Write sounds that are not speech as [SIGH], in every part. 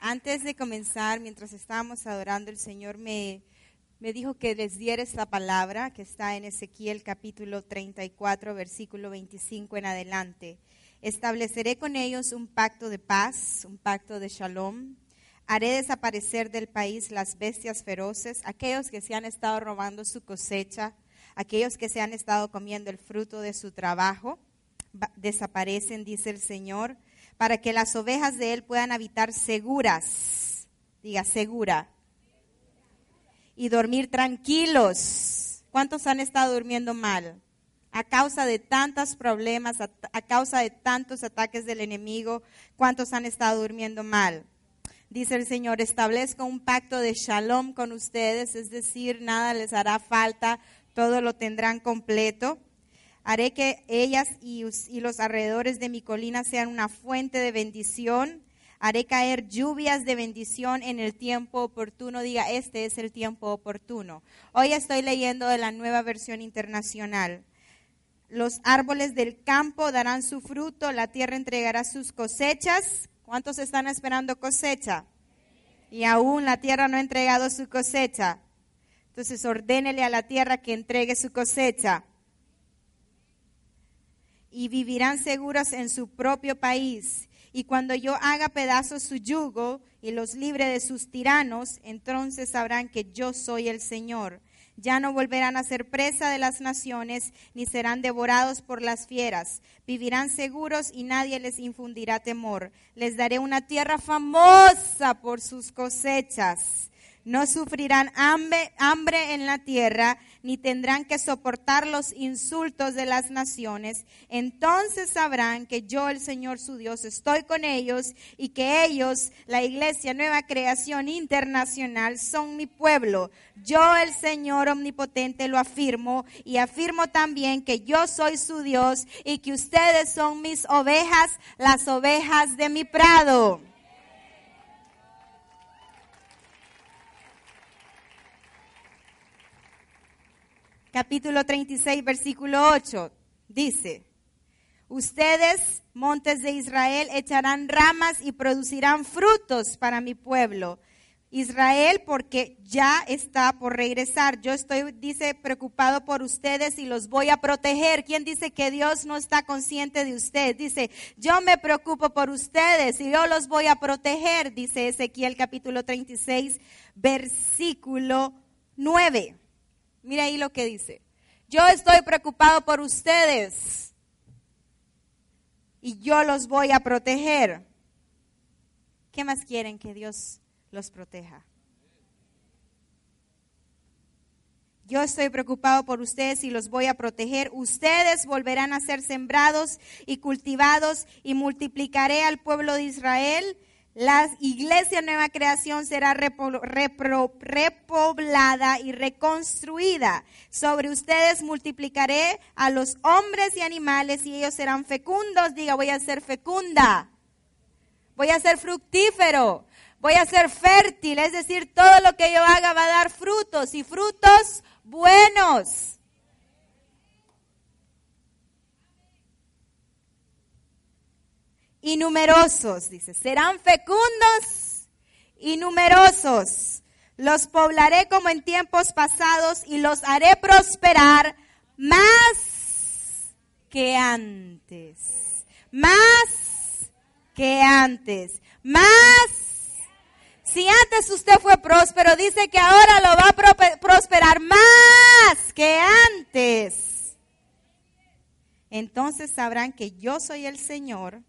antes de comenzar, mientras estábamos adorando, el Señor me, me dijo que les diera esta palabra que está en Ezequiel capítulo 34, versículo 25 en adelante. Estableceré con ellos un pacto de paz, un pacto de shalom. Haré desaparecer del país las bestias feroces, aquellos que se han estado robando su cosecha, aquellos que se han estado comiendo el fruto de su trabajo. Desaparecen, dice el Señor para que las ovejas de él puedan habitar seguras, diga segura, y dormir tranquilos. ¿Cuántos han estado durmiendo mal? A causa de tantos problemas, a, causa de tantos ataques del enemigo, ¿cuántos han estado durmiendo mal? Dice el Señor, establezco un pacto de shalom con ustedes, es decir, nada les hará falta, todo lo tendrán completo. Haré que ellas y, los alrededores de mi colina sean una fuente de bendición. Haré caer lluvias de bendición en el tiempo oportuno. Diga, este es el tiempo oportuno. Hoy estoy leyendo de la nueva versión internacional. Los árboles del campo darán su fruto, la tierra entregará sus cosechas. ¿Cuántos están esperando cosecha? Y aún la tierra no ha entregado su cosecha. Entonces ordénele a la tierra que entregue su cosecha y vivirán seguros en su propio país. Y cuando yo haga pedazos su yugo y los libre de sus tiranos, entonces sabrán que yo soy el Señor. Ya no volverán a ser presa de las naciones, ni serán devorados por las fieras. Vivirán seguros y nadie les infundirá temor. Les daré una tierra famosa por sus cosechas no sufrirán hambre, hambre, en la tierra, ni tendrán que soportar los insultos de las naciones. Entonces sabrán que yo, el Señor su Dios, estoy con ellos y que ellos, la Iglesia Nueva Creación Internacional, son mi pueblo. Yo, el Señor Omnipotente, lo afirmo y afirmo también que yo soy su Dios y que ustedes son mis ovejas, las ovejas de mi prado. Capítulo 36, versículo 8, dice, ustedes, montes de Israel, echarán ramas y producirán frutos para mi pueblo. Israel, porque ya está por regresar. Yo estoy, dice, preocupado por ustedes y los voy a proteger. ¿Quién dice que Dios no está consciente de usted? Dice, yo me preocupo por ustedes y yo los voy a proteger, dice Ezequiel capítulo 36, versículo 9. Mira ahí lo que dice. Yo estoy preocupado por ustedes y yo los voy a proteger. ¿Qué más quieren que Dios los proteja? Yo estoy preocupado por ustedes y los voy a proteger. Ustedes volverán a ser sembrados y cultivados y multiplicaré al pueblo de Israel la iglesia Nueva Creación será repoblada y reconstruida. Sobre ustedes multiplicaré a los hombres y animales y ellos serán fecundos. Diga, voy a ser fecunda. Voy a ser fructífero. Voy a ser fértil. Es decir, todo lo que yo haga va a dar frutos y frutos buenos. Y numerosos, dice, serán fecundos y numerosos. Los poblaré como en tiempos pasados y los haré prosperar más que antes. Más que antes. Más. Si antes usted fue próspero, dice que ahora lo va a prosperar más que antes. Entonces sabrán que yo soy el Señor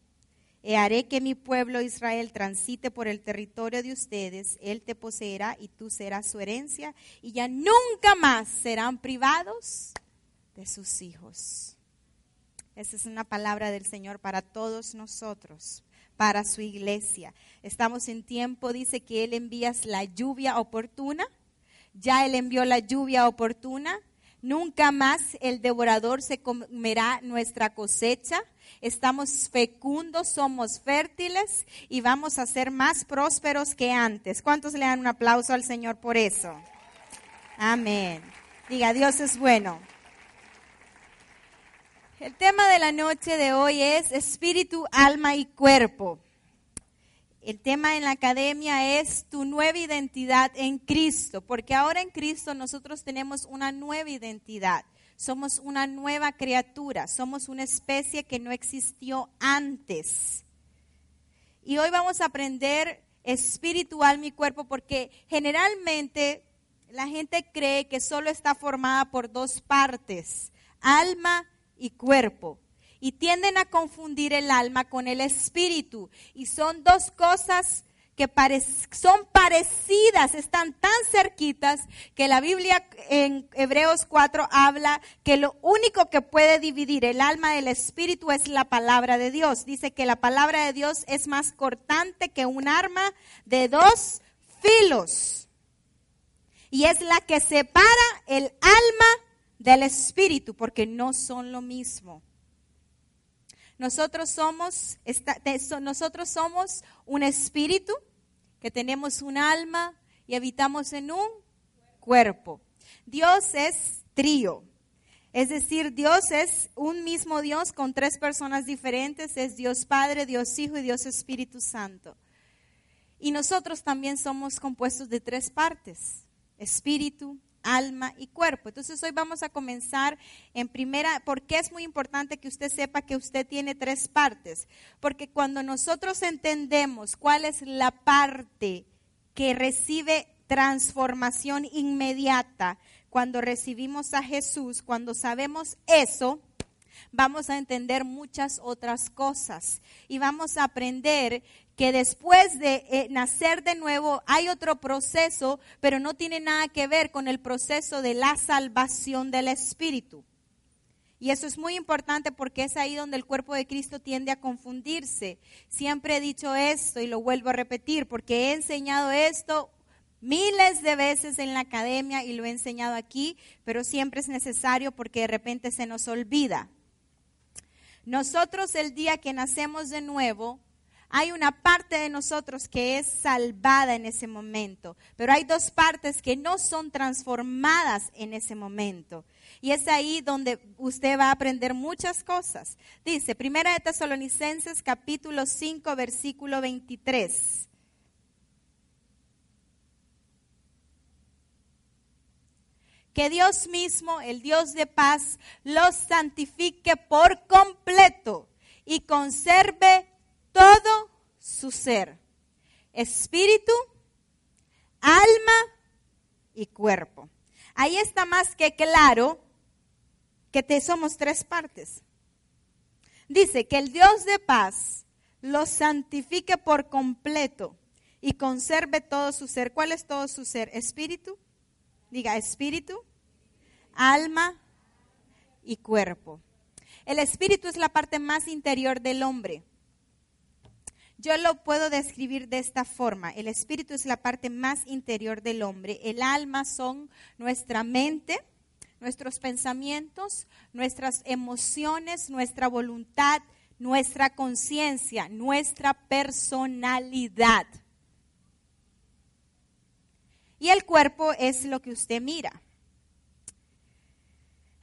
y haré que mi pueblo Israel transite por el territorio de ustedes, él te poseerá y tú serás su herencia, y ya nunca más serán privados de sus hijos. Esa es una palabra del Señor para todos nosotros, para su iglesia. Estamos en tiempo, dice que Él envía la lluvia oportuna. Ya Él envió la lluvia oportuna. Nunca más el devorador se comerá nuestra cosecha. Estamos fecundos, somos fértiles y vamos a ser más prósperos que antes. ¿Cuántos le dan un aplauso al Señor por eso? Amén. Diga, Dios es bueno. El tema de la noche de hoy es espíritu, alma y cuerpo. El tema en la academia es tu nueva identidad en Cristo, porque ahora en Cristo nosotros tenemos una nueva identidad. Somos una nueva criatura, somos una especie que no existió antes. Y hoy vamos a aprender espíritu, alma y cuerpo, porque generalmente la gente cree que solo está formada por dos partes, alma y cuerpo y tienden a confundir el alma con el espíritu. Y son dos cosas que son parecidas, están tan cerquitas que la Biblia en Hebreos 4 habla que lo único que puede dividir el alma del espíritu es la palabra de Dios. Dice que la palabra de Dios es más cortante que un arma de dos filos. Y es la que separa el alma del espíritu, porque no son lo mismo. Nosotros somos, nosotros somos un espíritu que tenemos un alma y habitamos en un cuerpo. Dios es trío. Es decir, Dios es un mismo Dios con tres personas diferentes. Es Dios Padre, Dios Hijo y Dios Espíritu Santo. Y nosotros también somos compuestos de tres partes. Espíritu, alma y cuerpo. Entonces hoy vamos a comenzar en primera, porque es muy importante que usted sepa que usted tiene tres partes, porque cuando nosotros entendemos cuál es la parte que recibe transformación inmediata, cuando recibimos a Jesús, cuando sabemos eso, vamos a entender muchas otras cosas y vamos a aprender que después de eh, nacer de nuevo hay otro proceso, pero no tiene nada que ver con el proceso de la salvación del Espíritu. Y eso es muy importante porque es ahí donde el cuerpo de Cristo tiende a confundirse. Siempre he dicho esto y lo vuelvo a repetir porque he enseñado esto miles de veces en la academia y lo he enseñado aquí, pero siempre es necesario porque de repente se nos olvida. Nosotros el día que nacemos de nuevo, hay una parte de nosotros que es salvada en ese momento, pero hay dos partes que no son transformadas en ese momento. Y es ahí donde usted va a aprender muchas cosas. Dice, Primera de Tesalonicenses capítulo 5 versículo 23. Que Dios mismo, el Dios de paz, los santifique por completo y conserve todo su ser, espíritu, alma y cuerpo. Ahí está más que claro que te somos tres partes. Dice que el Dios de paz los santifique por completo y conserve todo su ser. ¿Cuál es todo su ser? Espíritu. Diga, espíritu, alma y cuerpo. El espíritu es la parte más interior del hombre. Yo lo puedo describir de esta forma. El espíritu es la parte más interior del hombre. El alma son nuestra mente, nuestros pensamientos, nuestras emociones, nuestra voluntad, nuestra conciencia, nuestra personalidad. Y el cuerpo es lo que usted mira.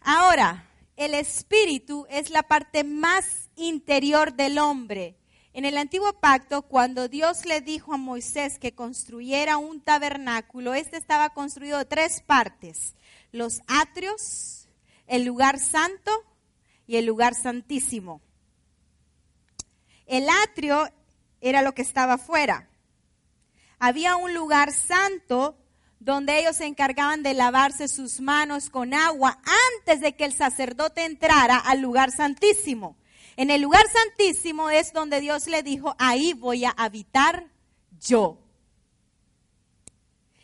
Ahora, el espíritu es la parte más interior del hombre. En el antiguo pacto, cuando Dios le dijo a Moisés que construyera un tabernáculo, este estaba construido de tres partes, los atrios, el lugar santo y el lugar santísimo. El atrio era lo que estaba afuera. Había un lugar santo donde ellos se encargaban de lavarse sus manos con agua antes de que el sacerdote entrara al lugar santísimo. En el lugar santísimo es donde Dios le dijo, ahí voy a habitar yo.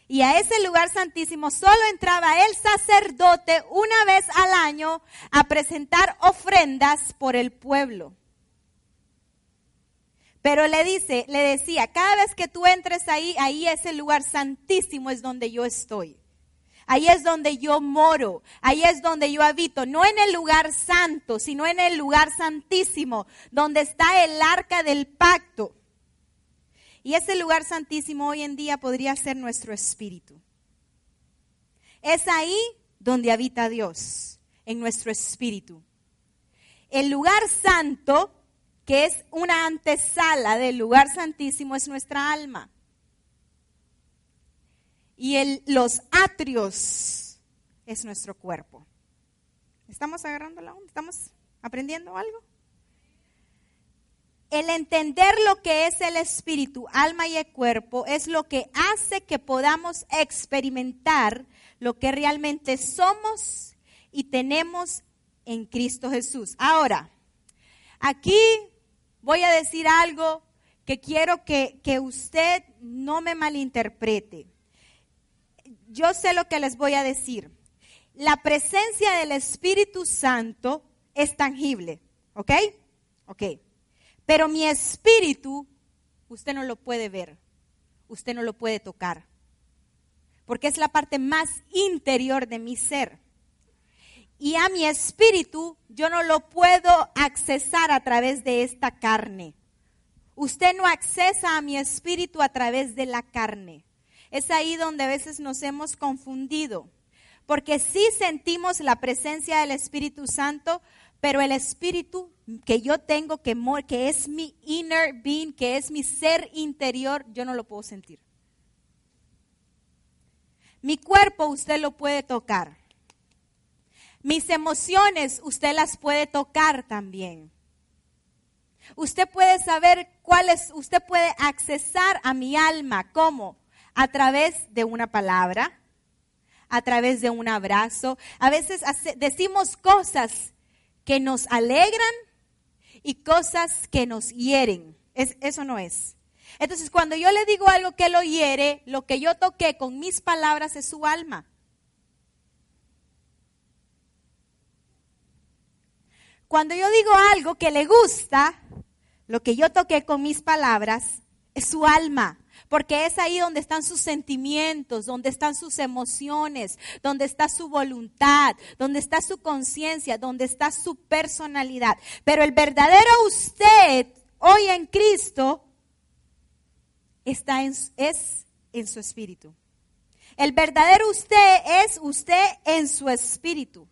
Y a ese lugar santísimo solo entraba el sacerdote una vez al año a presentar ofrendas por el pueblo. Pero le dice, le decía, cada vez que tú entres ahí, ahí es el lugar santísimo, es donde yo estoy. Ahí es donde yo moro, ahí es donde yo habito, no en el lugar santo, sino en el lugar santísimo, donde está el arca del pacto. Y ese lugar santísimo hoy en día podría ser nuestro espíritu. Es ahí donde habita Dios, en nuestro espíritu. El lugar santo que es una antesala del lugar santísimo, es nuestra alma. Y el, los atrios es nuestro cuerpo. ¿Estamos agarrando la onda? ¿Estamos aprendiendo algo? El entender lo que es el espíritu, alma y el cuerpo es lo que hace que podamos experimentar lo que realmente somos y tenemos en Cristo Jesús. Ahora, aquí voy a decir algo que quiero que, usted no me malinterprete. Yo sé lo que les voy a decir. La presencia del Espíritu Santo es tangible, ¿ok? Ok. Pero mi espíritu, usted no lo puede ver, usted no lo puede tocar, porque es la parte más interior de mi ser y a mi espíritu yo no lo puedo accesar a través de esta carne. Usted no accesa a mi espíritu a través de la carne. Es ahí donde a veces nos hemos confundido, porque sí sentimos la presencia del Espíritu Santo, pero el espíritu que yo tengo, que, es mi inner being, que es mi ser interior, yo no lo puedo sentir. Mi cuerpo usted lo puede tocar mis emociones usted las puede tocar también. Usted puede saber cuáles, usted puede accesar a mi alma. ¿Cómo? A través de una palabra, a través de un abrazo. A veces decimos cosas que nos alegran y cosas que nos hieren. eso no es. Entonces, cuando yo le digo algo que lo hiere, lo que yo toqué con mis palabras es su alma. Cuando yo digo algo que le gusta, lo que yo toqué con mis palabras es su alma, porque es ahí donde están sus sentimientos, donde están sus emociones, donde está su voluntad, donde está su conciencia, donde está su personalidad. Pero el verdadero usted hoy en Cristo está en, es en su espíritu. El verdadero usted es usted en su espíritu.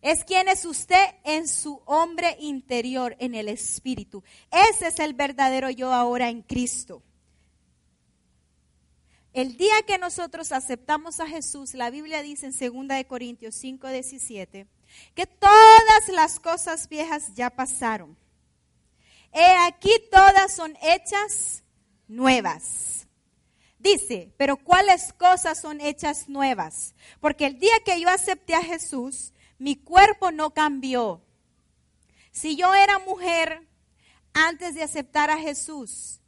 Es quien es usted en su hombre interior, en el espíritu. Ese es el verdadero yo ahora en Cristo. El día que nosotros aceptamos a Jesús, la Biblia dice en 2 Corintios 5, 17, que todas las cosas viejas ya pasaron. He aquí todas son hechas nuevas. Dice, pero ¿cuáles cosas son hechas nuevas? Porque el día que yo acepté a Jesús, mi cuerpo no cambió. Si yo era mujer antes de aceptar a Jesús,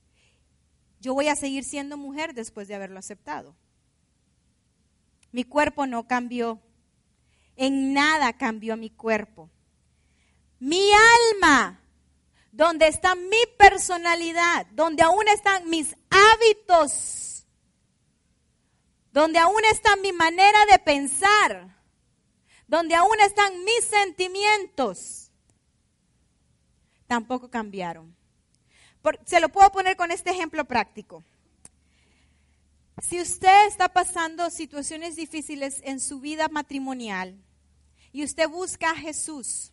yo voy a seguir siendo mujer después de haberlo aceptado. Mi cuerpo no cambió. En nada cambió mi cuerpo. Mi alma, donde está mi personalidad, donde aún están mis hábitos, donde aún está mi manera de pensar, donde aún están mis sentimientos, tampoco cambiaron. Se lo puedo poner con este ejemplo práctico. Si usted está pasando situaciones difíciles en su vida matrimonial y usted busca a Jesús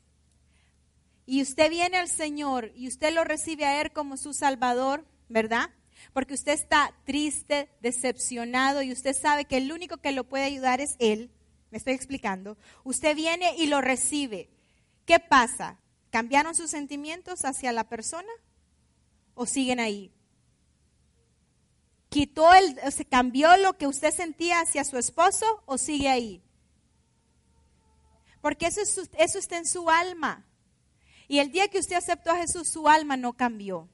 y usted viene al Señor y usted lo recibe a Él como su Salvador, ¿verdad? Porque usted está triste, decepcionado y usted sabe que el único que lo puede ayudar es Él. Me estoy explicando. Usted viene y lo recibe. ¿Qué pasa? ¿Cambiaron sus sentimientos hacia la persona o siguen ahí? ¿Quitó el, se cambió lo que usted sentía hacia su esposo o sigue ahí? Porque eso, es, eso está en su alma. Y el día que usted aceptó a Jesús, su alma no cambió.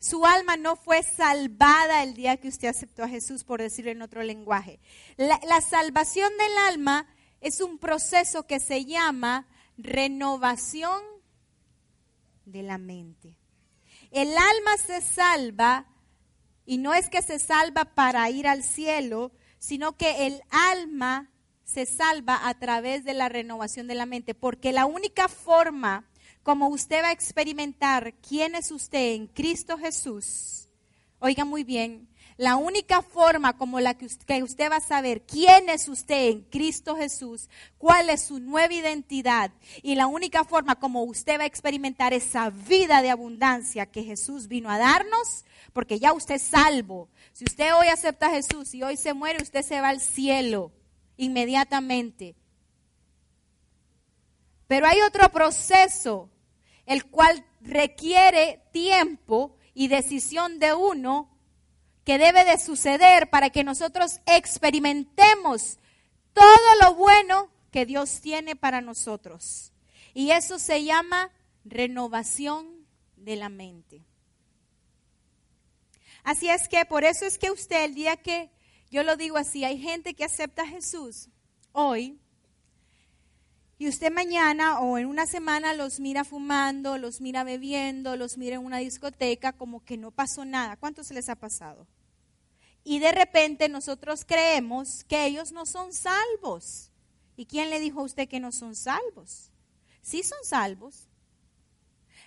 Su alma no fue salvada el día que usted aceptó a Jesús, por decirlo en otro lenguaje. La, salvación del alma es un proceso que se llama renovación de la mente. El alma se salva y no es que se salva para ir al cielo, sino que el alma se salva a través de la renovación de la mente, porque la única forma como usted va a experimentar quién es usted en Cristo Jesús, oiga muy bien, la única forma como la que usted, va a saber quién es usted en Cristo Jesús, cuál es su nueva identidad y la única forma como usted va a experimentar esa vida de abundancia que Jesús vino a darnos, porque ya usted es salvo. Si usted hoy acepta a Jesús y hoy se muere, usted se va al cielo inmediatamente. Pero hay otro proceso, el cual requiere tiempo y decisión de uno que debe de suceder para que nosotros experimentemos todo lo bueno que Dios tiene para nosotros. Y eso se llama renovación de la mente. Así es que por eso es que usted el día que, yo lo digo así, hay gente que acepta a Jesús hoy y usted mañana o en una semana los mira fumando, los mira bebiendo, los mira en una discoteca como que no pasó nada. ¿Cuánto se les ha pasado? Y de repente nosotros creemos que ellos no son salvos. ¿Y quién le dijo a usted que no son salvos? Sí son salvos.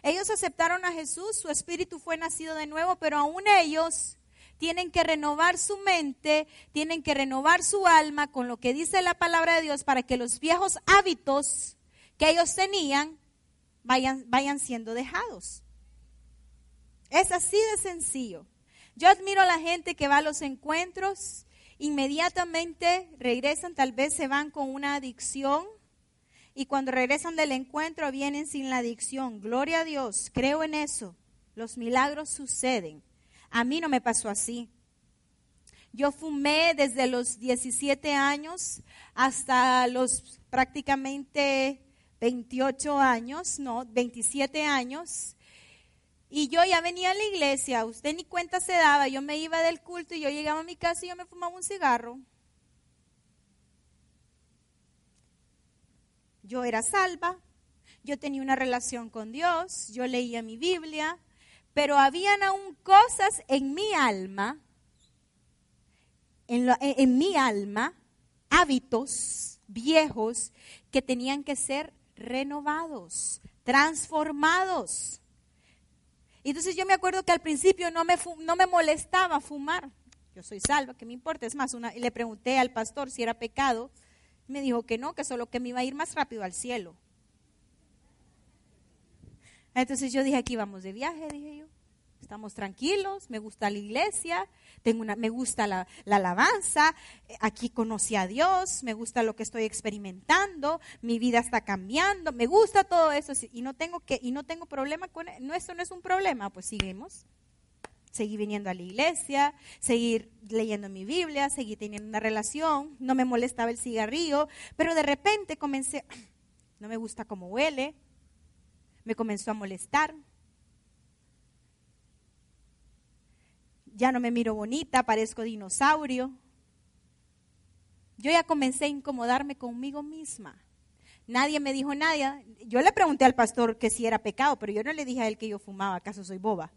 Ellos aceptaron a Jesús, su espíritu fue nacido de nuevo, pero aún ellos tienen que renovar su mente, tienen que renovar su alma con lo que dice la palabra de Dios para que los viejos hábitos que ellos tenían vayan, vayan siendo dejados. Es así de sencillo. Yo admiro a la gente que va a los encuentros, inmediatamente regresan, tal vez se van con una adicción y cuando regresan del encuentro vienen sin la adicción. Gloria a Dios, creo en eso. Los milagros suceden. A mí no me pasó así. Yo fumé desde los 17 años hasta los prácticamente 28 años, no, 27 años. Y yo ya venía a la iglesia, usted ni cuenta se daba, yo me iba del culto y yo llegaba a mi casa y yo me fumaba un cigarro. Yo era salva, yo tenía una relación con Dios, yo leía mi Biblia, pero habían aún cosas en mi alma, en, en mi alma, hábitos viejos que tenían que ser renovados, transformados. Entonces yo me acuerdo que al principio no me, no me molestaba fumar. Yo soy salva, que me importa. Es más, una, le pregunté al pastor si era pecado. Me dijo que no, que solo que me iba a ir más rápido al cielo. Entonces yo dije, aquí vamos de viaje, dije yo estamos tranquilos, me gusta la iglesia, tengo una, me gusta la, alabanza, aquí conocí a Dios, me gusta lo que estoy experimentando, mi vida está cambiando, me gusta todo eso y no tengo que y no tengo problema con no esto no es un problema, pues seguimos. Seguí viniendo a la iglesia, seguir leyendo mi Biblia, seguir teniendo una relación, no me molestaba el cigarrillo, pero de repente comencé, [CLEARS THROAT] no me gusta cómo huele, me comenzó a molestar, ya no me miro bonita, parezco dinosaurio. Yo ya comencé a incomodarme conmigo misma. Nadie me dijo nada. Yo le pregunté al pastor que si era pecado, pero yo no le dije a él que yo fumaba, ¿acaso soy boba?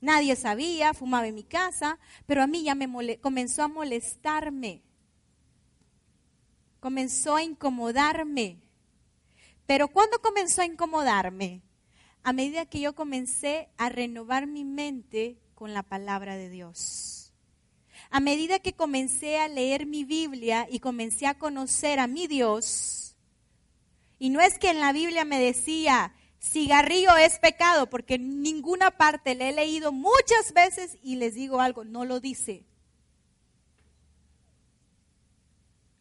Nadie sabía, fumaba en mi casa, pero a mí ya me comenzó a molestarme. Comenzó a incomodarme. Pero cuando comenzó a incomodarme, a medida que yo comencé a renovar mi mente con la palabra de Dios. A medida que comencé a leer mi Biblia y comencé a conocer a mi Dios, y no es que en la Biblia me decía, cigarrillo es pecado, porque en ninguna parte le he leído muchas veces y les digo algo, no lo dice.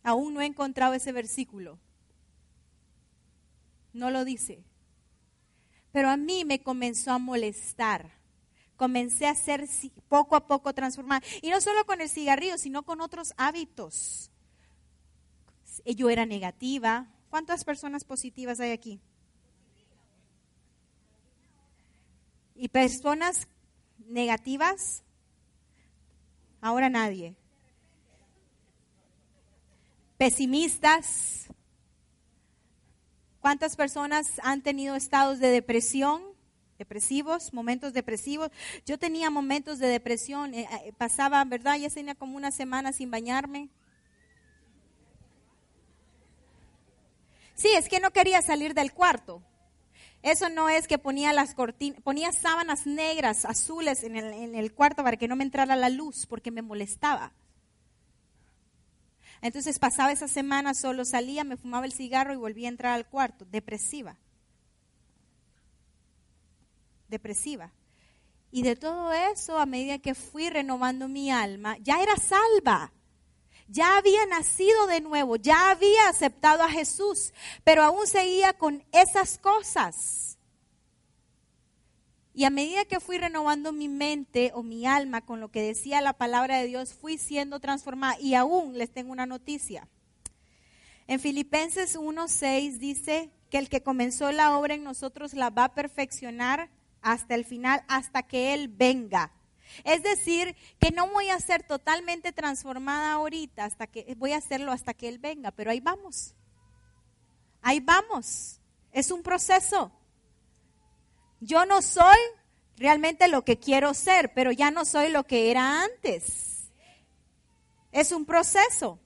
Aún no he encontrado ese versículo no lo dice. Pero a mí me comenzó a molestar. Comencé a ser poco a poco transformada. Y no solo con el cigarrillo, sino con otros hábitos. Yo era negativa. ¿Cuántas personas positivas hay aquí? ¿Y personas negativas? Ahora nadie. Pesimistas ¿Cuántas personas han tenido estados de depresión? Depresivos, momentos depresivos. Yo tenía momentos de depresión, eh, eh, pasaba, ¿verdad? Ya tenía como una semana sin bañarme. Sí, es que no quería salir del cuarto. Eso no es que ponía las cortinas, ponía sábanas negras, azules en el, en el cuarto para que no me entrara la luz porque me molestaba. Entonces pasaba esa semana, solo salía, me fumaba el cigarro y volvía a entrar al cuarto, depresiva. Depresiva. Y de todo eso, a medida que fui renovando mi alma, ya era salva. Ya había nacido de nuevo, ya había aceptado a Jesús, pero aún seguía con esas cosas. Y a medida que fui renovando mi mente o mi alma con lo que decía la palabra de Dios, fui siendo transformada. Y aún les tengo una noticia. En Filipenses 1.6 dice que el que comenzó la obra en nosotros la va a perfeccionar hasta el final, hasta que Él venga. Es decir, que no voy a ser totalmente transformada ahorita, hasta que voy a hacerlo hasta que Él venga, pero ahí vamos. Ahí vamos. Es un proceso. Yo no soy realmente lo que quiero ser, pero ya no soy lo que era antes. Es un proceso.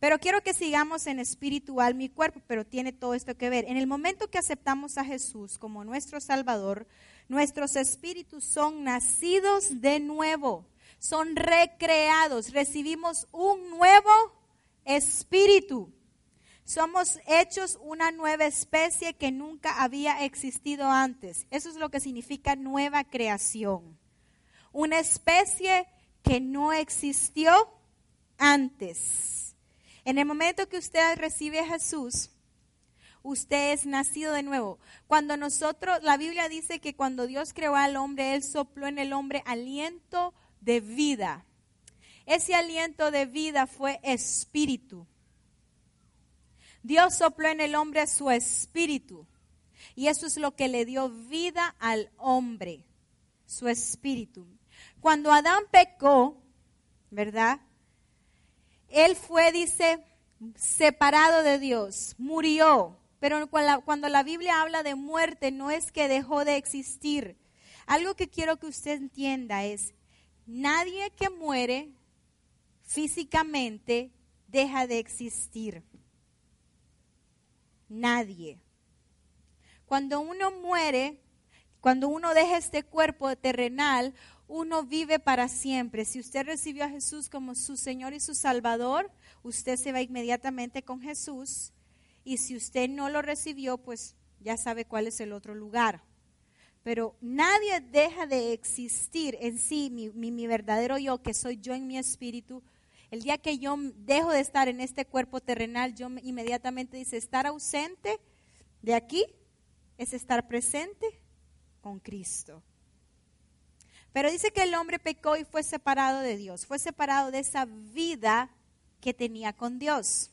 Pero quiero que sigamos en espiritual mi cuerpo, pero tiene todo esto que ver. En el momento que aceptamos a Jesús como nuestro Salvador, nuestros espíritus son nacidos de nuevo, son recreados, recibimos un nuevo espíritu. Somos hechos una nueva especie que nunca había existido antes. Eso es lo que significa nueva creación. Una especie que no existió antes. En el momento que usted recibe a Jesús, usted es nacido de nuevo. Cuando nosotros, la Biblia dice que cuando Dios creó al hombre, Él sopló en el hombre aliento de vida. Ese aliento de vida fue espíritu. Dios sopló en el hombre su espíritu. Y eso es lo que le dio vida al hombre, su espíritu. Cuando Adán pecó, ¿verdad? Él fue, dice, separado de Dios, murió. Pero cuando la Biblia habla de muerte, no es que dejó de existir. Algo que quiero que usted entienda es, nadie que muere físicamente deja de existir nadie. Cuando uno muere, cuando uno deja este cuerpo terrenal, uno vive para siempre. Si usted recibió a Jesús como su Señor y su Salvador, usted se va inmediatamente con Jesús. Y si usted no lo recibió, pues ya sabe cuál es el otro lugar. Pero nadie deja de existir en sí, mi, verdadero yo, que soy yo en mi espíritu, el día que yo dejo de estar en este cuerpo terrenal, yo inmediatamente dice, estar ausente de aquí es estar presente con Cristo. Pero dice que el hombre pecó y fue separado de Dios, fue separado de esa vida que tenía con Dios.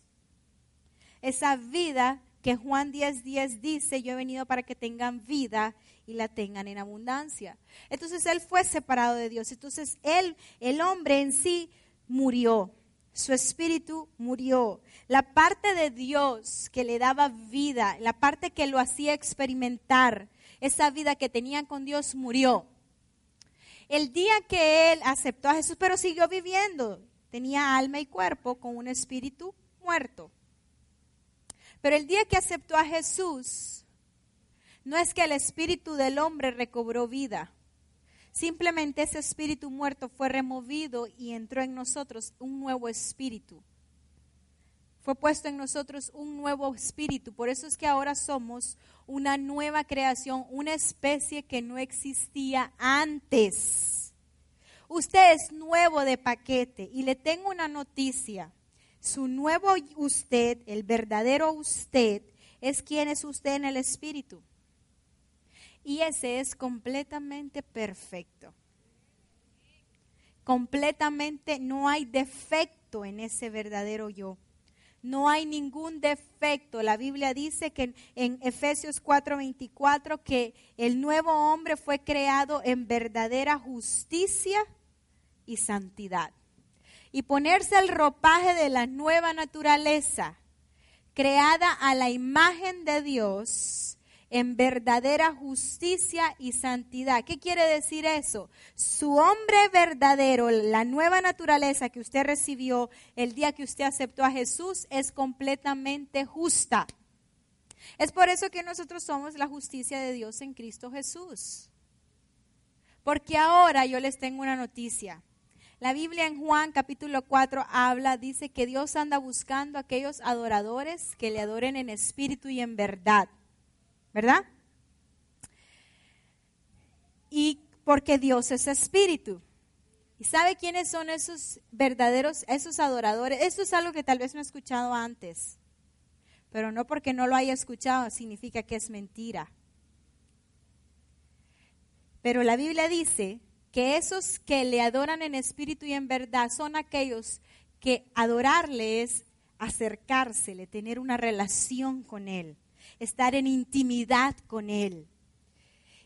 Esa vida que Juan 10:10 10 dice, yo he venido para que tengan vida y la tengan en abundancia. Entonces él fue separado de Dios. Entonces él, el hombre en sí, murió. Su espíritu murió. La parte de Dios que le daba vida, la parte que lo hacía experimentar, esa vida que tenía con Dios murió. El día que él aceptó a Jesús, pero siguió viviendo, tenía alma y cuerpo con un espíritu muerto. Pero el día que aceptó a Jesús, no es que el espíritu del hombre recobró vida. Simplemente ese espíritu muerto fue removido y entró en nosotros un nuevo espíritu. Fue puesto en nosotros un nuevo espíritu. Por eso es que ahora somos una nueva creación, una especie que no existía antes. Usted es nuevo de paquete y le tengo una noticia. Su nuevo usted, el verdadero usted, es quien es usted en el espíritu. Y ese es completamente perfecto. Completamente no hay defecto en ese verdadero yo. No hay ningún defecto. La Biblia dice que en, Efesios 4:24 que el nuevo hombre fue creado en verdadera justicia y santidad. Y ponerse el ropaje de la nueva naturaleza creada a la imagen de Dios en verdadera justicia y santidad. ¿Qué quiere decir eso? Su hombre verdadero, la nueva naturaleza que usted recibió el día que usted aceptó a Jesús, es completamente justa. Es por eso que nosotros somos la justicia de Dios en Cristo Jesús. Porque ahora yo les tengo una noticia. La Biblia en Juan capítulo 4 habla, dice que Dios anda buscando a aquellos adoradores que le adoren en espíritu y en verdad. ¿Verdad? Y porque Dios es espíritu. ¿Y sabe quiénes son esos verdaderos, esos adoradores? Esto es algo que tal vez no he escuchado antes, pero no porque no lo haya escuchado significa que es mentira. Pero la Biblia dice que esos que le adoran en espíritu y en verdad son aquellos que adorarle es acercársele, tener una relación con Él, estar en intimidad con Él.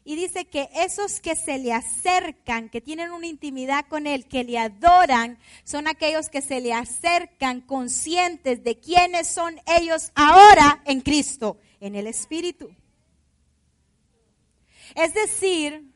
Y dice que esos que se le acercan, que tienen una intimidad con Él, que le adoran, son aquellos que se le acercan conscientes de quiénes son ellos ahora en Cristo, en el Espíritu. Es decir,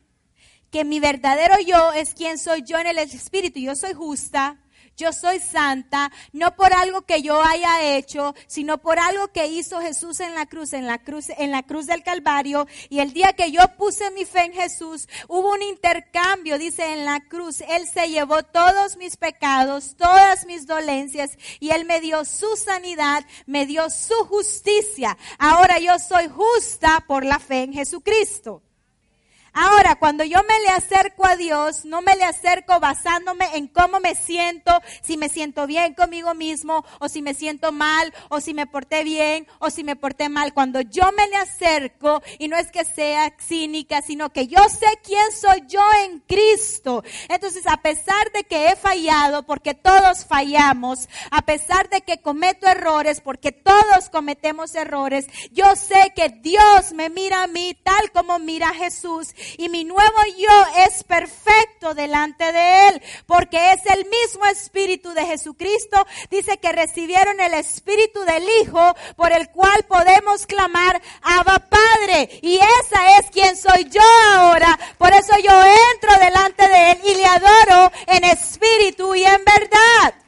que mi verdadero yo es quien soy yo en el Espíritu. Yo soy justa, yo soy santa, no por algo que yo haya hecho, sino por algo que hizo Jesús en la cruz, en la cruz, en la cruz del Calvario. Y el día que yo puse mi fe en Jesús, hubo un intercambio, dice en la cruz. Él se llevó todos mis pecados, todas mis dolencias, y Él me dio su sanidad, me dio su justicia. Ahora yo soy justa por la fe en Jesucristo. Ahora, cuando yo me le acerco a Dios, no me le acerco basándome en cómo me siento, si me siento bien conmigo mismo, o si me siento mal, o si me porté bien, o si me porté mal. Cuando yo me le acerco, y no es que sea cínica, sino que yo sé quién soy yo en Cristo. Entonces, a pesar de que he fallado, porque todos fallamos, a pesar de que cometo errores, porque todos cometemos errores, yo sé que Dios me mira a mí tal como mira a Jesús y mi nuevo yo es perfecto delante de Él, porque es el mismo Espíritu de Jesucristo. Dice que recibieron el Espíritu del Hijo por el cual podemos clamar, Abba Padre. Y esa es quien soy yo ahora. Por eso yo entro delante de Él y le adoro en espíritu y en verdad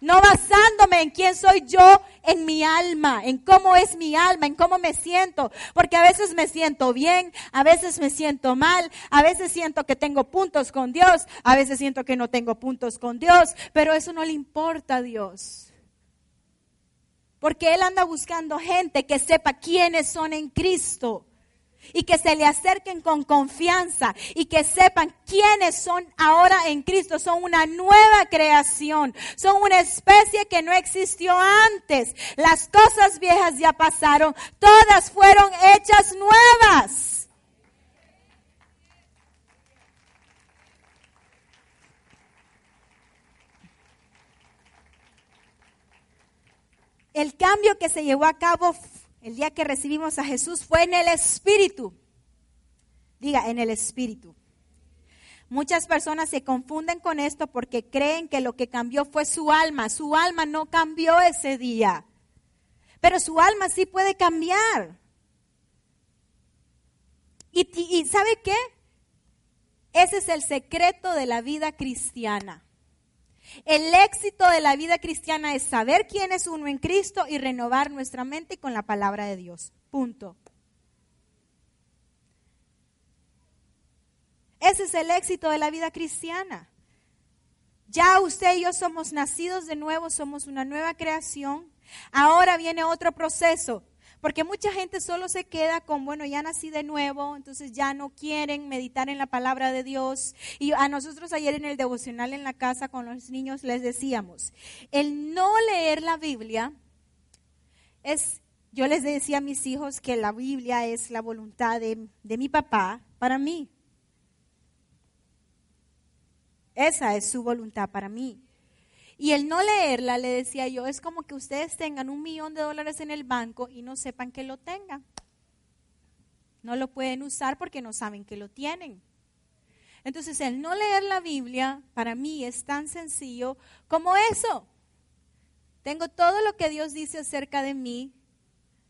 no basándome en quién soy yo, en mi alma, en cómo es mi alma, en cómo me siento, porque a veces me siento bien, a veces me siento mal, a veces siento que tengo puntos con Dios, a veces siento que no tengo puntos con Dios, pero eso no le importa a Dios. Porque Él anda buscando gente que sepa quiénes son en Cristo y que se le acerquen con confianza y que sepan quiénes son ahora en Cristo. Son una nueva creación, son una especie que no existió antes. Las cosas viejas ya pasaron, todas fueron hechas nuevas. El cambio que se llevó a cabo el día que recibimos a Jesús fue en el Espíritu. Diga, en el Espíritu. Muchas personas se confunden con esto porque creen que lo que cambió fue su alma. Su alma no cambió ese día. Pero su alma sí puede cambiar. ¿Y, sabe qué? Ese es el secreto de la vida cristiana. El éxito de la vida cristiana es saber quién es uno en Cristo y renovar nuestra mente con la palabra de Dios. Punto. Ese es el éxito de la vida cristiana. Ya usted y yo somos nacidos de nuevo, somos una nueva creación. Ahora viene otro proceso. Porque mucha gente solo se queda con, bueno, ya nací de nuevo, entonces ya no quieren meditar en la palabra de Dios. Y a nosotros ayer en el devocional en la casa con los niños les decíamos, el no leer la Biblia es, yo les decía a mis hijos que la Biblia es la voluntad de, de mi papá para mí. Esa es su voluntad para mí. Y el no leerla, le decía yo, es como que ustedes tengan un millón de dólares en el banco y no sepan que lo tengan. No lo pueden usar porque no saben que lo tienen. Entonces, el no leer la Biblia para mí es tan sencillo como eso. Tengo todo lo que Dios dice acerca de mí.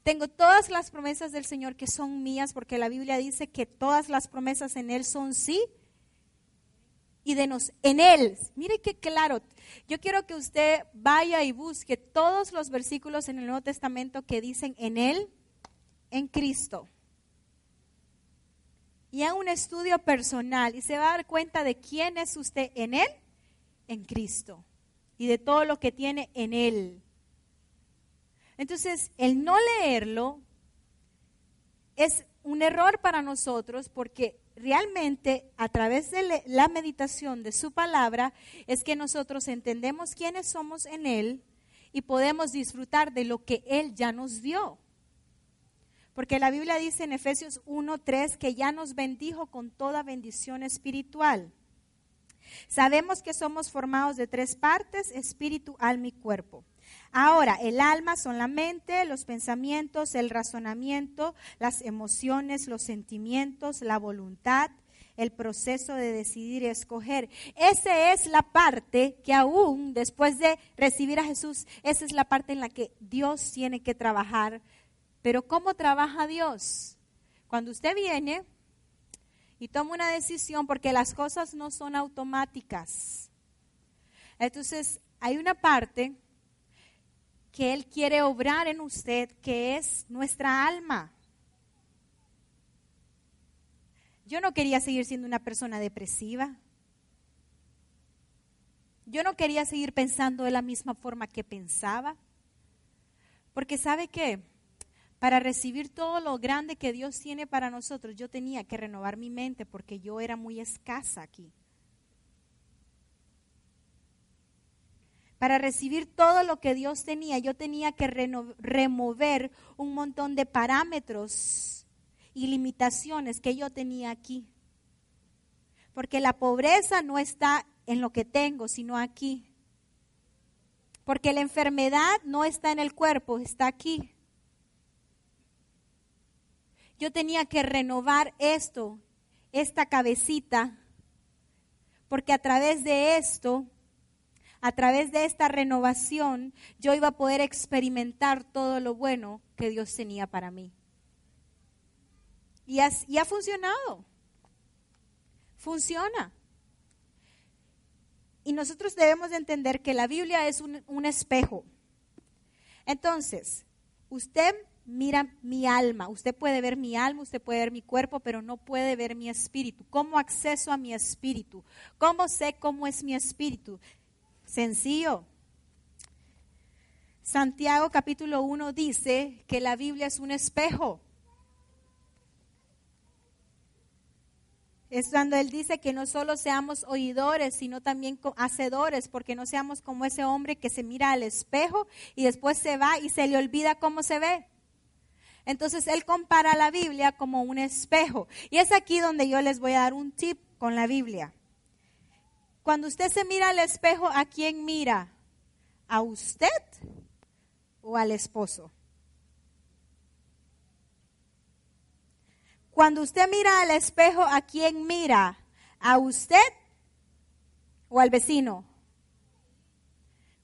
Tengo todas las promesas del Señor que son mías, porque la Biblia dice que todas las promesas en Él son sí y de nos en Él. Mire qué claro. Yo quiero que usted vaya y busque todos los versículos en el Nuevo Testamento que dicen en Él, en Cristo. Y haga un estudio personal y se va a dar cuenta de quién es usted en Él, en Cristo. Y de todo lo que tiene en Él. Entonces, el no leerlo es un error para nosotros porque realmente a través de la meditación de su palabra es que nosotros entendemos quiénes somos en Él y podemos disfrutar de lo que Él ya nos dio. Porque la Biblia dice en Efesios 1.3 que ya nos bendijo con toda bendición espiritual. Sabemos que somos formados de tres partes, espíritu, alma y cuerpo. Ahora, el alma son la mente, los pensamientos, el razonamiento, las emociones, los sentimientos, la voluntad, el proceso de decidir y escoger. Esa es la parte que aún después de recibir a Jesús, esa es la parte en la que Dios tiene que trabajar. Pero ¿cómo trabaja Dios? Cuando usted viene y toma una decisión, porque las cosas no son automáticas. Entonces, hay una parte que Él quiere obrar en usted, que es nuestra alma. Yo no quería seguir siendo una persona depresiva. Yo no quería seguir pensando de la misma forma que pensaba. Porque sabe que para recibir todo lo grande que Dios tiene para nosotros, yo tenía que renovar mi mente porque yo era muy escasa aquí. Para recibir todo lo que Dios tenía, yo tenía que remover un montón de parámetros y limitaciones que yo tenía aquí. Porque la pobreza no está en lo que tengo, sino aquí. Porque la enfermedad no está en el cuerpo, está aquí. Yo tenía que renovar esto, esta cabecita, porque a través de esto a través de esta renovación, yo iba a poder experimentar todo lo bueno que Dios tenía para mí. Y, ha funcionado. Funciona. Y nosotros debemos de entender que la Biblia es un, un espejo. Entonces, usted mira mi alma. Usted puede ver mi alma, usted puede ver mi cuerpo, pero no puede ver mi espíritu. ¿Cómo acceso a mi espíritu? ¿Cómo sé cómo es mi espíritu? Sencillo. Santiago capítulo 1 dice que la Biblia es un espejo. Es cuando Él dice que no solo seamos oidores, sino también hacedores, porque no seamos como ese hombre que se mira al espejo y después se va y se le olvida cómo se ve. Entonces Él compara la Biblia como un espejo. Y es aquí donde yo les voy a dar un tip con la Biblia. Cuando usted se mira al espejo, ¿a quién mira? ¿A usted o al esposo? Cuando usted mira al espejo, ¿a quién mira? ¿A usted o al vecino?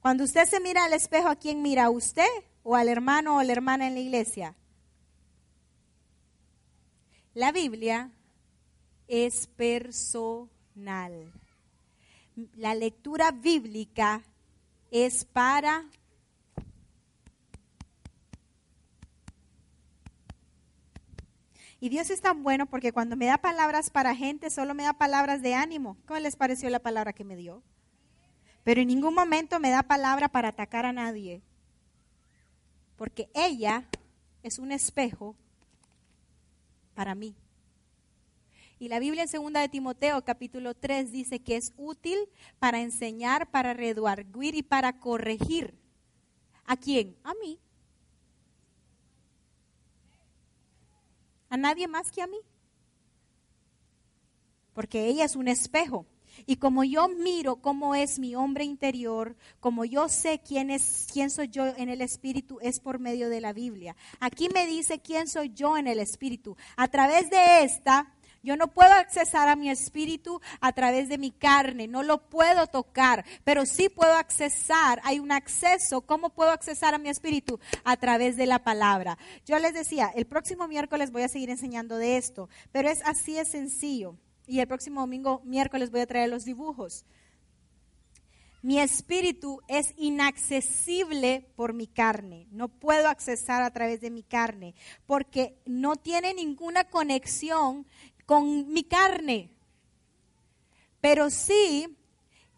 Cuando usted se mira al espejo, ¿a quién mira? ¿A usted o al hermano o la hermana en la iglesia? La Biblia es personal la lectura bíblica es para Y Dios es tan bueno porque cuando me da palabras para gente, solo me da palabras de ánimo. ¿Cómo les pareció la palabra que me dio? Pero en ningún momento me da palabra para atacar a nadie. Porque ella es un espejo para mí. Y la Biblia en segunda de Timoteo capítulo 3 dice que es útil para enseñar, para reduarguir y para corregir. ¿A quién? A mí. A nadie más que a mí. Porque ella es un espejo. Y como yo miro cómo es mi hombre interior, como yo sé quién es, quién soy yo en el espíritu, es por medio de la Biblia. Aquí me dice quién soy yo en el espíritu. A través de esta Yo no puedo accesar a mi espíritu a través de mi carne, no lo puedo tocar, pero sí puedo accesar, hay un acceso. ¿Cómo puedo accesar a mi espíritu? A través de la palabra. Yo les decía, el próximo miércoles voy a seguir enseñando de esto, pero es así de sencillo. Y el próximo domingo, miércoles, voy a traer los dibujos. Mi espíritu es inaccesible por mi carne. No puedo accesar a través de mi carne porque no tiene ninguna conexión con mi carne. Pero sí,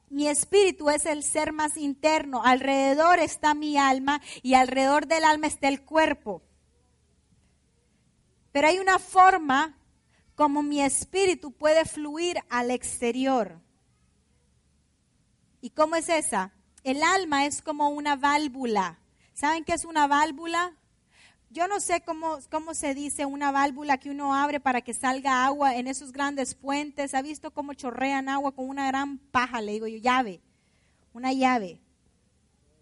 mi espíritu es el ser más interno. Alrededor está mi alma y alrededor del alma está el cuerpo. Pero hay una forma como mi espíritu puede fluir al exterior. ¿Y cómo es esa? El alma es como una válvula. ¿Saben qué es una válvula? Yo no sé cómo, cómo se dice una válvula que uno abre para que salga agua en esos grandes puentes. ¿Ha visto cómo chorrean agua con una gran paja? Le digo yo, llave. Una llave.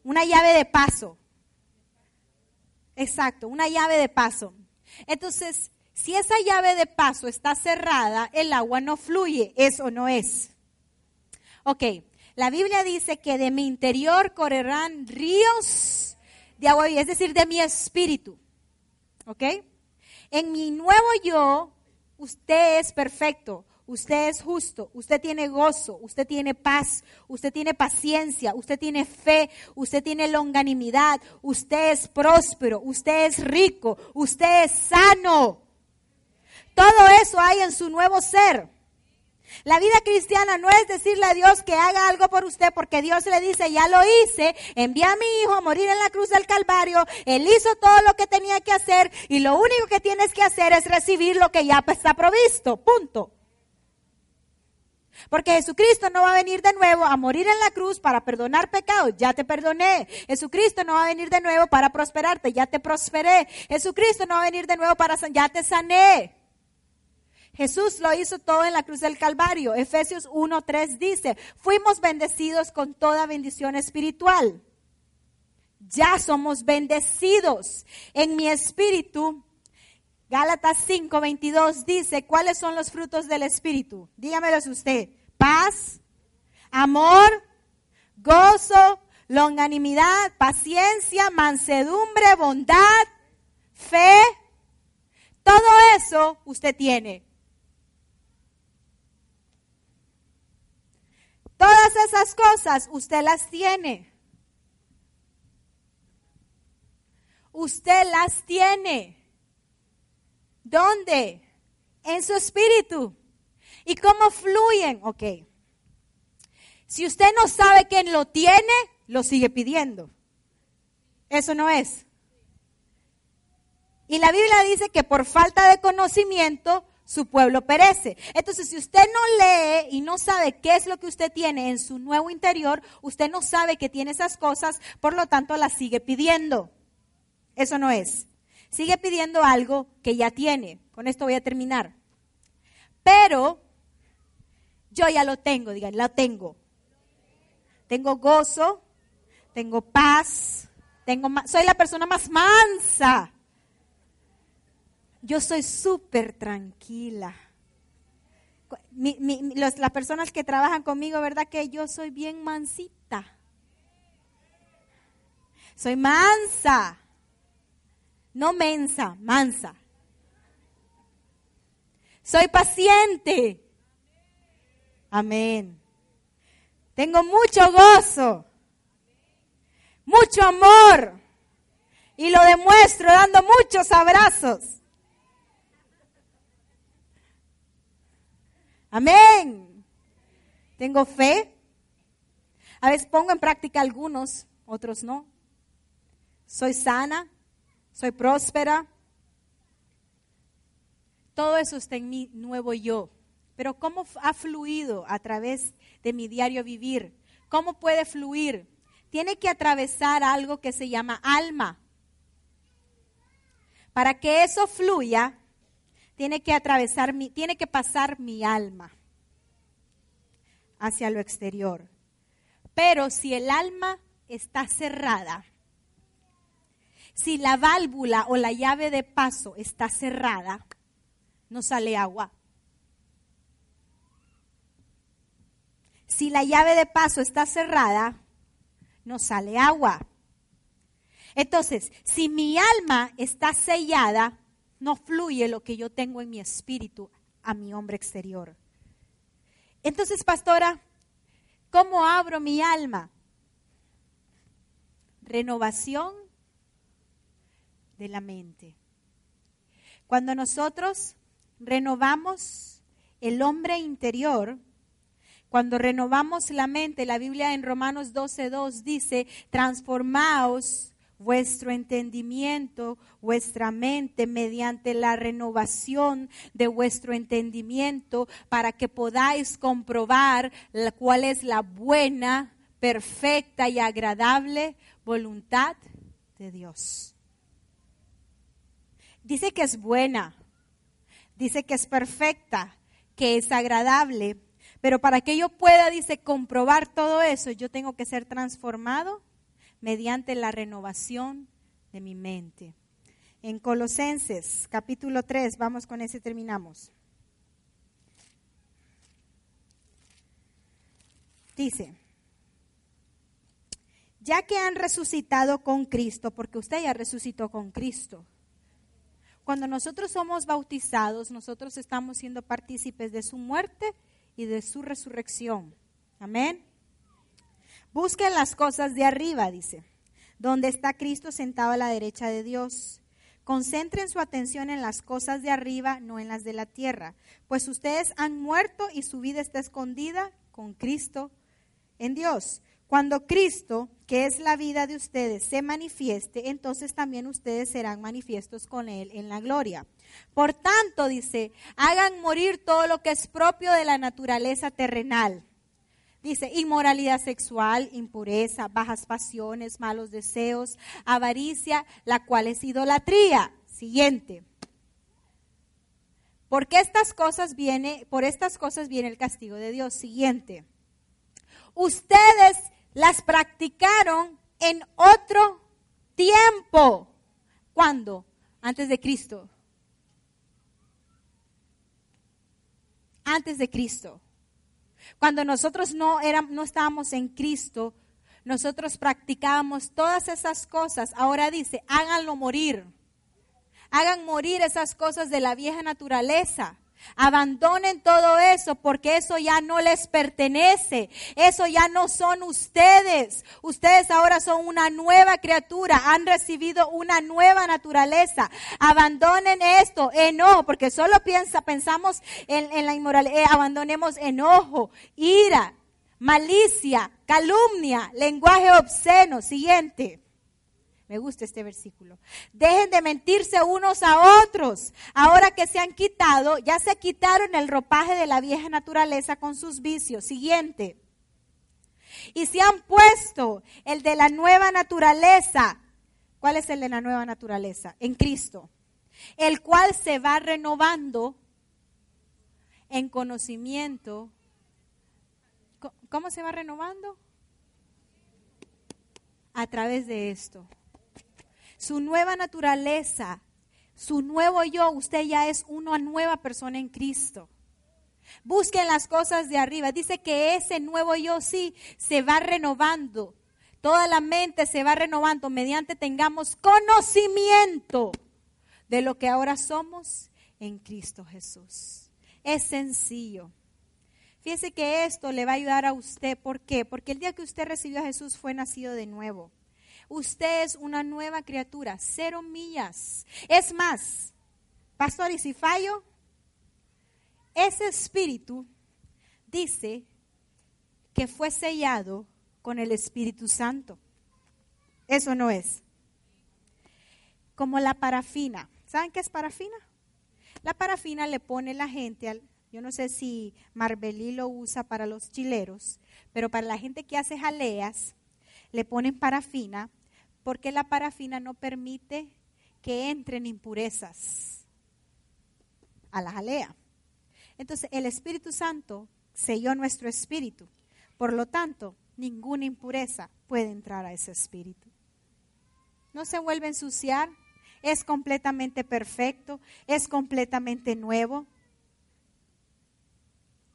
Una llave de paso. Exacto, una llave de paso. Entonces, si esa llave de paso está cerrada, el agua no fluye. ¿Eso no es? Ok, la Biblia dice que de mi interior correrán ríos de agua, es decir, de mi espíritu. ¿Ok? En mi nuevo yo, usted es perfecto, usted es justo, usted tiene gozo, usted tiene paz, usted tiene paciencia, usted tiene fe, usted tiene longanimidad, usted es próspero, usted es rico, usted es sano. Todo eso hay en su nuevo ser. La vida cristiana no es decirle a Dios que haga algo por usted porque Dios le dice, ya lo hice, envía a mi hijo a morir en la cruz del Calvario, él hizo todo lo que tenía que hacer y lo único que tienes que hacer es recibir lo que ya está provisto, punto. Porque Jesucristo no va a venir de nuevo a morir en la cruz para perdonar pecados, ya te perdoné. Jesucristo no va a venir de nuevo para prosperarte, ya te prosperé. Jesucristo no va a venir de nuevo para ya te sané. Jesús lo hizo todo en la cruz del Calvario. Efesios 1.3 dice, fuimos bendecidos con toda bendición espiritual. Ya somos bendecidos. En mi espíritu, Gálatas 5.22 dice, ¿cuáles son los frutos del espíritu? Dígamelos usted. Paz, amor, gozo, longanimidad, paciencia, mansedumbre, bondad, fe. Todo eso usted tiene. Todas esas cosas usted las tiene. Usted las tiene. ¿Dónde? En su espíritu. ¿Y cómo fluyen? Ok. Si usted no sabe quién lo tiene, lo sigue pidiendo. Eso no es. Y la Biblia dice que por falta de conocimiento su pueblo perece. Entonces, si usted no lee y no sabe qué es lo que usted tiene en su nuevo interior, usted no sabe que tiene esas cosas, por lo tanto las sigue pidiendo. Eso no es. Sigue pidiendo algo que ya tiene. Con esto voy a terminar. Pero yo ya lo tengo, digan, lo tengo. Tengo gozo, tengo paz, tengo soy la persona más mansa yo soy súper tranquila. las personas que trabajan conmigo, ¿verdad? Que yo soy bien mansita. Soy mansa. No mensa, mansa. Soy paciente. Amén. Tengo mucho gozo. Mucho amor. Y lo demuestro dando muchos abrazos. Amén. Tengo fe. A veces pongo en práctica algunos, otros no. Soy sana, soy próspera. Todo eso está en mi nuevo yo. Pero ¿cómo ha fluido a través de mi diario vivir? ¿Cómo puede fluir? Tiene que atravesar algo que se llama alma. Para que eso fluya, tiene que atravesar mi, tiene que pasar mi alma hacia lo exterior. Pero si el alma está cerrada, si la válvula o la llave de paso está cerrada, no sale agua. Si la llave de paso está cerrada, no sale agua. Entonces, si mi alma está sellada, no fluye lo que yo tengo en mi espíritu a mi hombre exterior. Entonces, pastora, ¿cómo abro mi alma? Renovación de la mente. Cuando nosotros renovamos el hombre interior, cuando renovamos la mente, la Biblia en Romanos 12.2 dice, transformaos vuestro entendimiento, vuestra mente, mediante la renovación de vuestro entendimiento, para que podáis comprobar cuál es la buena, perfecta y agradable voluntad de Dios. Dice que es buena, dice que es perfecta, que es agradable, pero para que yo pueda, dice, comprobar todo eso, yo tengo que ser transformado mediante la renovación de mi mente. En Colosenses capítulo 3, vamos con ese, terminamos. Dice, ya que han resucitado con Cristo, porque usted ya resucitó con Cristo. Cuando nosotros somos bautizados, nosotros estamos siendo partícipes de su muerte y de su resurrección. Amén. Busquen las cosas de arriba, dice, donde está Cristo sentado a la derecha de Dios. Concentren su atención en las cosas de arriba, no en las de la tierra, pues ustedes han muerto y su vida está escondida con Cristo en Dios. Cuando Cristo, que es la vida de ustedes, se manifieste, entonces también ustedes serán manifiestos con Él en la gloria. Por tanto, dice, hagan morir todo lo que es propio de la naturaleza terrenal Dice, inmoralidad sexual, impureza, bajas pasiones, malos deseos, avaricia, la cual es idolatría. Siguiente. Porque estas cosas viene, por estas cosas viene el castigo de Dios. Siguiente. Ustedes las practicaron en otro tiempo. ¿Cuándo? Antes de Cristo. Antes de Cristo. Cuando nosotros no, éramos, no estábamos en Cristo, nosotros practicábamos todas esas cosas. Ahora dice, háganlo morir. Hagan morir esas cosas de la vieja naturaleza. Abandonen todo eso porque eso ya no les pertenece. Eso ya no son ustedes. Ustedes ahora son una nueva criatura. Han recibido una nueva naturaleza. Abandonen esto, enojo, porque solo piensa, pensamos en, la inmoralidad. Eh, abandonemos enojo, ira, malicia, calumnia, lenguaje obsceno. Siguiente. Me gusta este versículo. Dejen de mentirse unos a otros. Ahora que se han quitado, ya se quitaron el ropaje de la vieja naturaleza con sus vicios. Siguiente. Y se han puesto el de la nueva naturaleza. ¿Cuál es el de la nueva naturaleza? En Cristo. El cual se va renovando en conocimiento. ¿Cómo se va renovando? A través de esto su nueva naturaleza, su nuevo yo, usted ya es una nueva persona en Cristo. Busquen las cosas de arriba. Dice que ese nuevo yo sí se va renovando. Toda la mente se va renovando mediante tengamos conocimiento de lo que ahora somos en Cristo Jesús. Es sencillo. Fíjese que esto le va a ayudar a usted. ¿Por qué? Porque el día que usted recibió a Jesús fue nacido de nuevo. Usted es una nueva criatura, cero millas. Es más, pastor, y si fallo, ese espíritu dice que fue sellado con el Espíritu Santo. Eso no es. Como la parafina. ¿Saben qué es parafina? La parafina le pone la gente al, yo no sé si Marbelí lo usa para los chileros, pero para la gente que hace jaleas, le ponen parafina porque la parafina no permite que entren impurezas a la jalea. Entonces, el Espíritu Santo selló nuestro espíritu. Por lo tanto, ninguna impureza puede entrar a ese espíritu. No se vuelve a ensuciar, es completamente perfecto, es completamente nuevo.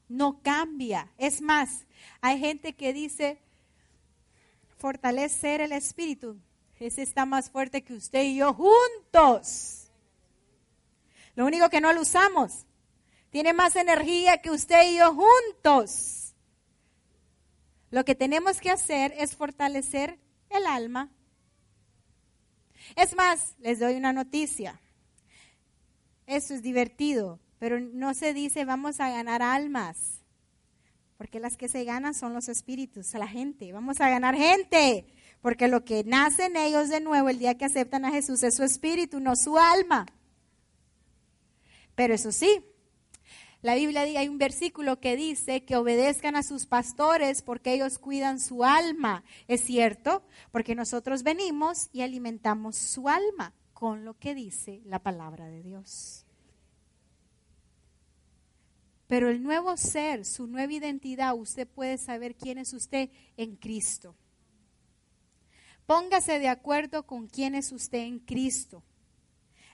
no cambia. Es más, hay gente que dice, fortalecer el espíritu. Ese está más fuerte que usted y yo juntos. Lo único que no lo usamos. Tiene más energía que usted y yo juntos. Lo que tenemos que hacer es fortalecer el alma. Es más, les doy una noticia. Eso es divertido, pero no se dice vamos a ganar almas, porque las que se ganan son los espíritus, la gente. Vamos a ganar gente, porque lo que nace en ellos de nuevo el día que aceptan a Jesús es su espíritu, no su alma. Pero eso sí, la Biblia hay un versículo que dice que obedezcan a sus pastores porque ellos cuidan su alma. Es cierto, porque nosotros venimos y alimentamos su alma con lo que dice la palabra de Dios. Pero el nuevo ser, su nueva identidad, usted puede saber quién es usted en Cristo. Póngase de acuerdo con quién es usted en Cristo.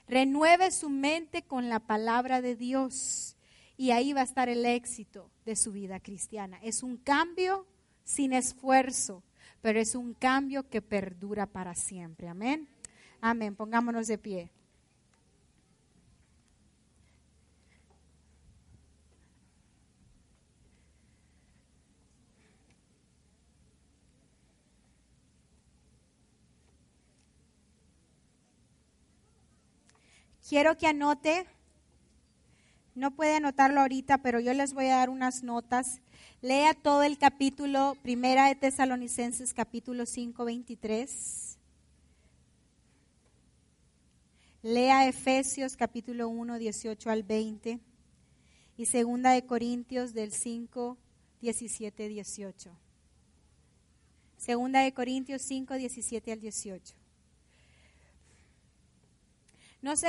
Renueve su mente con la palabra de Dios y ahí va a estar el éxito de su vida cristiana. Es un cambio sin esfuerzo, pero es un cambio que perdura para siempre. Amén. Amén. Pongámonos de pie. Quiero que anote no puede anotarlo ahorita, pero yo les voy a dar unas notas. Lea todo el capítulo, Primera de Tesalonicenses, capítulo 5, 23. Lea Efesios, capítulo 1, 18 al 20. Y Segunda de Corintios, del 5, 17, 18. Segunda de Corintios 5, 17 al 18. No sé